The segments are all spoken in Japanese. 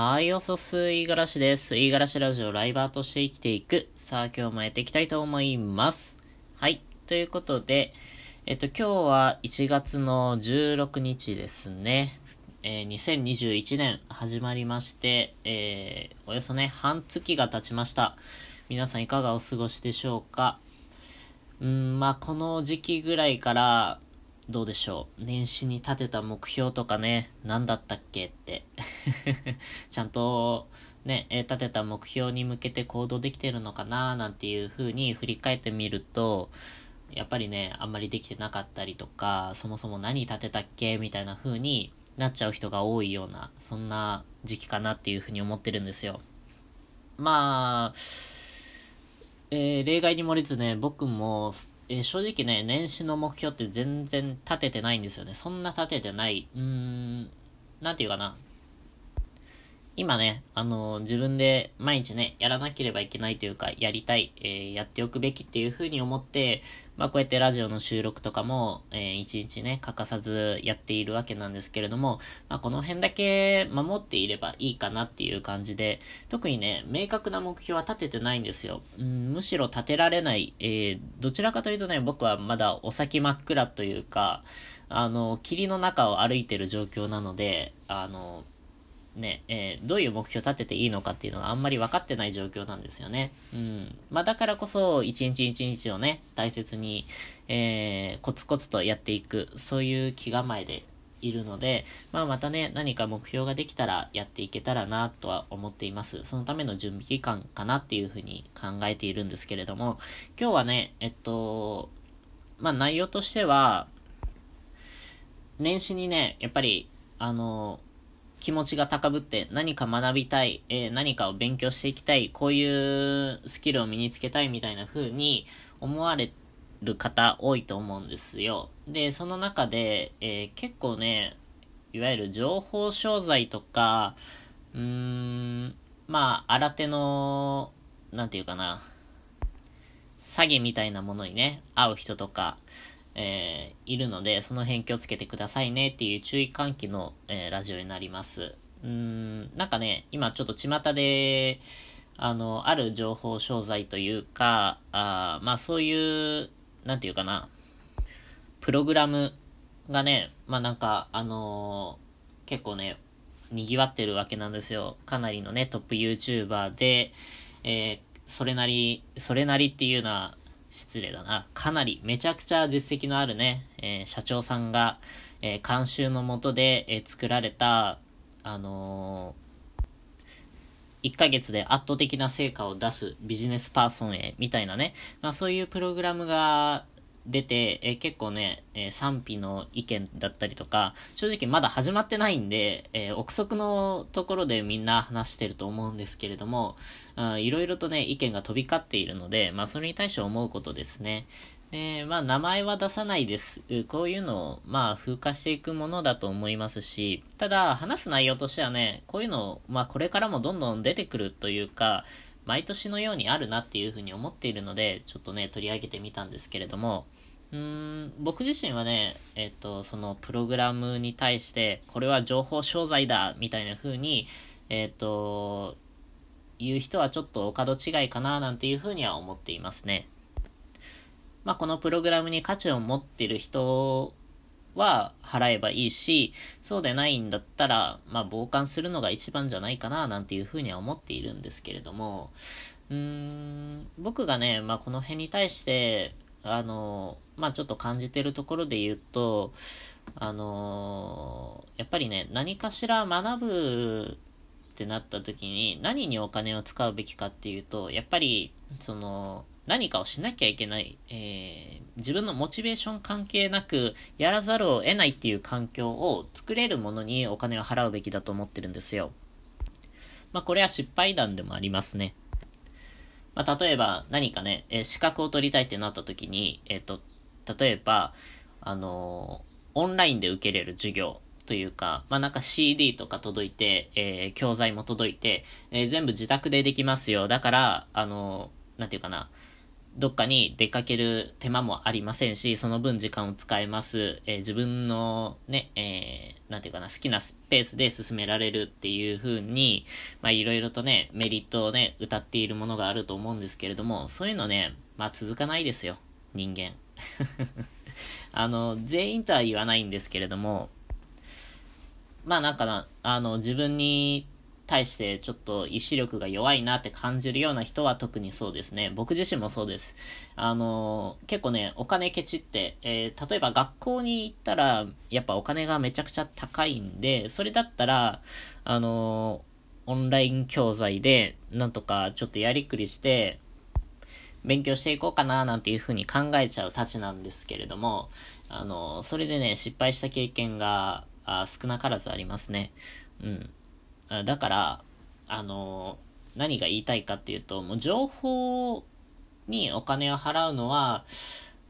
はい、おそす、いがらしです。いがらしラジオライバーとして生きていく。さあ、今日もやっていきたいと思います。はい、ということで、えっと、今日は1月の16日ですね。えー、2021年始まりまして、えー、およそね、半月が経ちました。皆さんいかがお過ごしでしょうか？うん、まあ、この時期ぐらいから、どうでしょう。年始に立てた目標とかね、何だったっけって。ちゃんと、ね、立てた目標に向けて行動できてるのかな？なんていう風に振り返ってみると、やっぱりね、あんまりできてなかったりとか、そもそも何立てたっけ？みたいな風になっちゃう人が多いような、そんな時期かなっていう風に思ってるんですよ。まあ、えー、例外に漏れずね、僕もえー、正直ね、年始の目標って全然立ててないんですよね。そんな立ててない。うーん、なんていうかな。今ね、あのー、自分で毎日ね、やらなければいけないというか、やりたい、えー、やっておくべきっていうふうに思って、まあこうやってラジオの収録とかも、えー、一日ね、欠かさずやっているわけなんですけれども、まあこの辺だけ守っていればいいかなっていう感じで、特にね、明確な目標は立ててないんですよ。うん、むしろ立てられない、えー、どちらかというとね、僕はまだお先真っ暗というか、あの、霧の中を歩いてる状況なので、あの、ね、えー、どういう目標を立てていいのかっていうのがあんまり分かってない状況なんですよね。うん。まあだからこそ、一日一日をね、大切に、えー、コツコツとやっていく、そういう気構えでいるので、まあまたね、何か目標ができたらやっていけたらなとは思っています。そのための準備期間かなっていうふうに考えているんですけれども、今日はね、えっと、まあ内容としては、年始にね、やっぱり、あの、気持ちが高ぶって何か学びたい、えー、何かを勉強していきたい、こういうスキルを身につけたいみたいな風に思われる方多いと思うんですよ。で、その中で、えー、結構ね、いわゆる情報商材とか、うーん、まあ、新手の、なんていうかな、詐欺みたいなものにね、会う人とか、えー、いるので、その辺気をつけてくださいねっていう注意喚起の、えー、ラジオになります。うん、なんかね、今ちょっと巷で、あの、ある情報商材というか、あまあそういう、なんていうかな、プログラムがね、まあなんか、あのー、結構ね、賑わってるわけなんですよ。かなりのね、トップ YouTuber で、えー、それなり、それなりっていうのは、失礼だな。かなりめちゃくちゃ実績のあるね、えー、社長さんが、えー、監修のもとで、えー、作られた、あの1ヶ月で圧倒的な成果を出すビジネスパーソンへ、みたいなね、まあそういうプログラムが出て、え、結構ね、え、賛否の意見だったりとか、正直まだ始まってないんで、え、憶測のところでみんな話してると思うんですけれども、いろいろとね、意見が飛び交っているので、まあそれに対して思うことですね。で、まあ名前は出さないです。こういうのを、まあ風化していくものだと思いますし、ただ話す内容としてはね、こういうの、まあこれからもどんどん出てくるというか、毎年のようにあるなっていうふうに思っているので、ちょっとね、取り上げてみたんですけれども、うーん、僕自身はね、えっと、そのプログラムに対して、これは情報商材だ、みたいな風に、えっと、言う人はちょっとお門違いかな、なんていう風には思っていますね。まあ、このプログラムに価値を持ってる人は払えばいいし、そうでないんだったら、まあ、傍観するのが一番じゃないかな、なんていう風には思っているんですけれども、うーん、僕がね、まあ、この辺に対して、あの、まあちょっと感じてるところで言うと、あのやっぱりね、何かしら学ぶってなった時に何にお金を使うべきかっていうと、やっぱり、その、何かをしなきゃいけない、えー、自分のモチベーション関係なく、やらざるを得ないっていう環境を作れるものにお金を払うべきだと思ってるんですよ。まあこれは失敗談でもありますね。まあ、例えば何かね、え資格を取りたいってなった時に、えっ、ー、と、例えば、あのオンラインで受けれる授業というか、まあ、なんか CD とか届いて、え、教材も届いて、え、全部自宅でできますよ。だから、あのなんていうかな、どっかに出かける手間もありませんし、その分時間を使えます。えー、自分のね、えー、なんていうかな、好きなスペースで進められるっていう風に、まあいろいろとね、メリットをね、歌っているものがあると思うんですけれども、そういうのね、まあ続かないですよ、人間。あの、全員とは言わないんですけれども、まあなんかな、あの、自分に対してちょっと意志力が弱いなって感じるような人は特にそうですね。僕自身もそうです。あの、結構ね、お金ケチって、えー、例えば学校に行ったら、やっぱお金がめちゃくちゃ高いんで、それだったら、あの、オンライン教材で、なんとかちょっとやりくりして、勉強していこうかななんていうふうに考えちゃうたちなんですけれども、あの、それでね、失敗した経験があ少なからずありますね。うん。だから、あの、何が言いたいかっていうと、もう情報にお金を払うのは、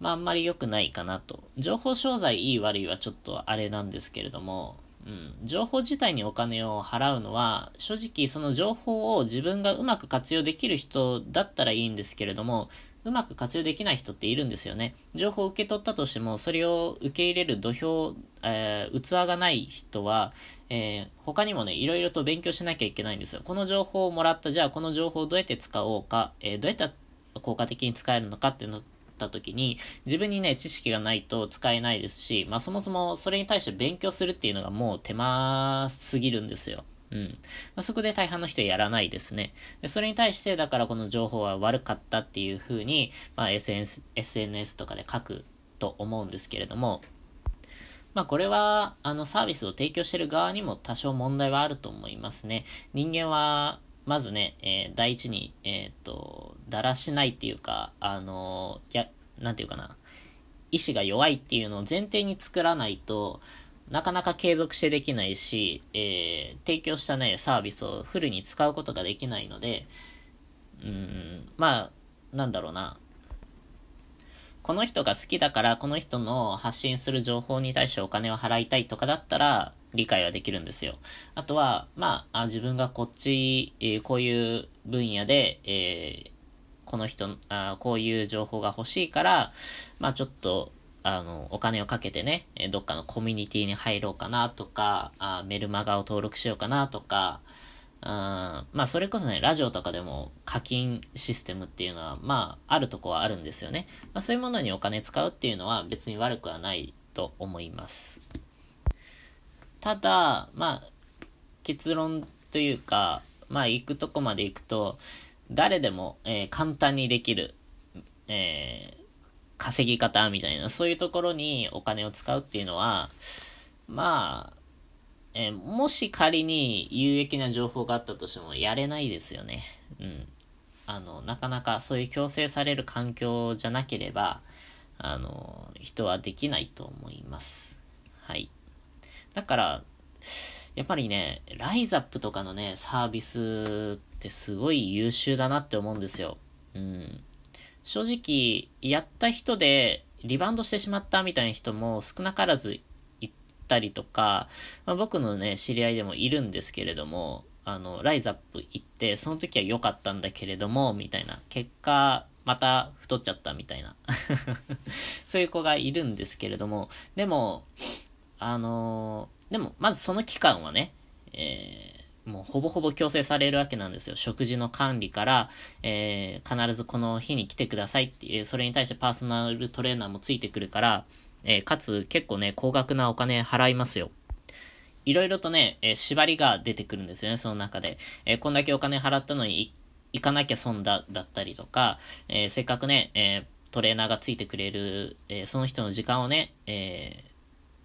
まああんまり良くないかなと。情報商材いい悪いはちょっとあれなんですけれども、うん、情報自体にお金を払うのは、正直その情報を自分がうまく活用できる人だったらいいんですけれども、うまく活用できない人っているんですよね。情報を受け取ったとしても、それを受け入れる土俵、えー、器がない人は、えー、他にもね、いろいろと勉強しなきゃいけないんですよ。この情報をもらった、じゃあこの情報をどうやって使おうか、えー、どうやって効果的に使えるのかっていうのった時に、自分にね、知識がないと使えないですし、まあそもそもそれに対して勉強するっていうのがもう手間すぎるんですよ。うん。まあ、そこで大半の人やらないですね。でそれに対して、だからこの情報は悪かったっていう風に、まあ SNS、SNS とかで書くと思うんですけれども、まあこれは、あのサービスを提供してる側にも多少問題はあると思いますね。人間は、まずね、えー、第一に、えっ、ー、と、だらしないっていうか、あのや、なんていうかな、意志が弱いっていうのを前提に作らないと、なかなか継続してできないし、えー、提供したね、サービスをフルに使うことができないので、うん、まあ、なんだろうな。この人が好きだからこの人の発信する情報に対してお金を払いたいとかだったら理解はできるんですよ。あとは、まあ、あ自分がこっち、えー、こういう分野で、えー、この人あ、こういう情報が欲しいから、まあちょっと、あの、お金をかけてね、どっかのコミュニティに入ろうかなとか、あメルマガを登録しようかなとか、あまあ、それこそね、ラジオとかでも課金システムっていうのは、まあ、あるとこはあるんですよね。まあ、そういうものにお金使うっていうのは別に悪くはないと思います。ただ、まあ、結論というか、まあ、行くとこまで行くと、誰でも、えー、簡単にできる、えー、稼ぎ方みたいな、そういうところにお金を使うっていうのは、まあ、えー、もし仮に有益な情報があったとしてもやれないですよね。うん。あの、なかなかそういう強制される環境じゃなければ、あの、人はできないと思います。はい。だから、やっぱりね、ライザップとかのね、サービスってすごい優秀だなって思うんですよ。うん。正直、やった人でリバウンドしてしまったみたいな人も少なからずいたりとか、まあ、僕のね、知り合いでもいるんですけれども、あの、ライザップ行って、その時は良かったんだけれども、みたいな。結果、また太っちゃったみたいな。そういう子がいるんですけれども、でも、あのでも、まずその期間はね、えー、もうほぼほぼ強制されるわけなんですよ。食事の管理から、えー、必ずこの日に来てくださいって、それに対してパーソナルトレーナーもついてくるから、えー、かつ結構ね、高額なお金払いますよ。いろいろとね、えー、縛りが出てくるんですよね、その中で。えー、こんだけお金払ったのに行かなきゃ損だ、だったりとか、えー、せっかくね、えトレーナーがついてくれる、えその人の時間をね、え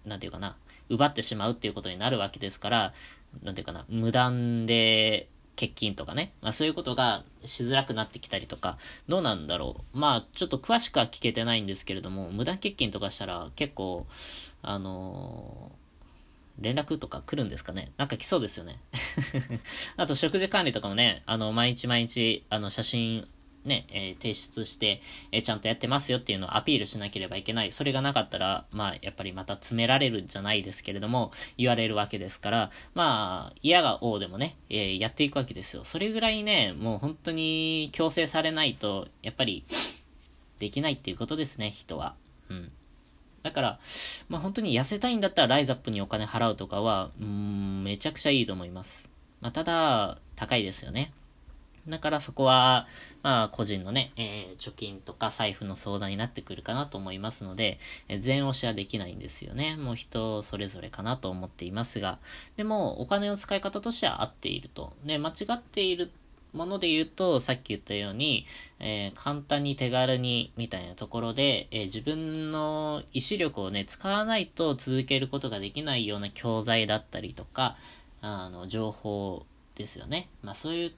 なんていうかな、奪ってしまうっていうことになるわけですから、なんていうかな、無断で欠勤とかね、まあそういうことがしづらくなってきたりとか、どうなんだろう。まあちょっと詳しくは聞けてないんですけれども、無断欠勤とかしたら結構、あのー、連絡とか来るんですかねなんか来そうですよね。あと食事管理とかもね、あの、毎日毎日、あの、写真ね、えー、提出して、えー、ちゃんとやってますよっていうのをアピールしなければいけない。それがなかったら、まあ、やっぱりまた詰められるんじゃないですけれども、言われるわけですから、まあ、嫌が王でもね、えー、やっていくわけですよ。それぐらいね、もう本当に強制されないと、やっぱり、できないっていうことですね、人は。うん。だから、まあ本当に痩せたいんだったらライザップにお金払うとかは、うん、めちゃくちゃいいと思います。まあただ、高いですよね。だからそこは、まあ個人のね、えー、貯金とか財布の相談になってくるかなと思いますので、えー、全押しはできないんですよね。もう人それぞれかなと思っていますが、でもお金の使い方としては合っていると。で、間違っているもので言うと、さっき言ったように、えー、簡単に手軽にみたいなところで、えー、自分の意志力をね、使わないと続けることができないような教材だったりとか、あの、情報ですよね。まあそういう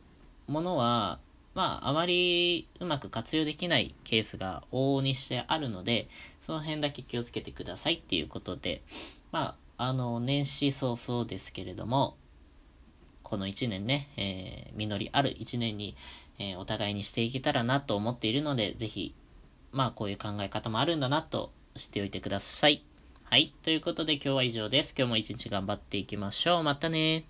ものは、まああまりうまく活用できないケースが往々にしてあるので、その辺だけ気をつけてくださいっていうことで、まあ、あの、年始早々ですけれども、この1年ね、えー、実りある1年に、えー、お互いにしていけたらなと思っているので、ぜひ、まあこういう考え方もあるんだなと知っておいてください。はい。ということで今日は以上です。今日も一日頑張っていきましょう。またね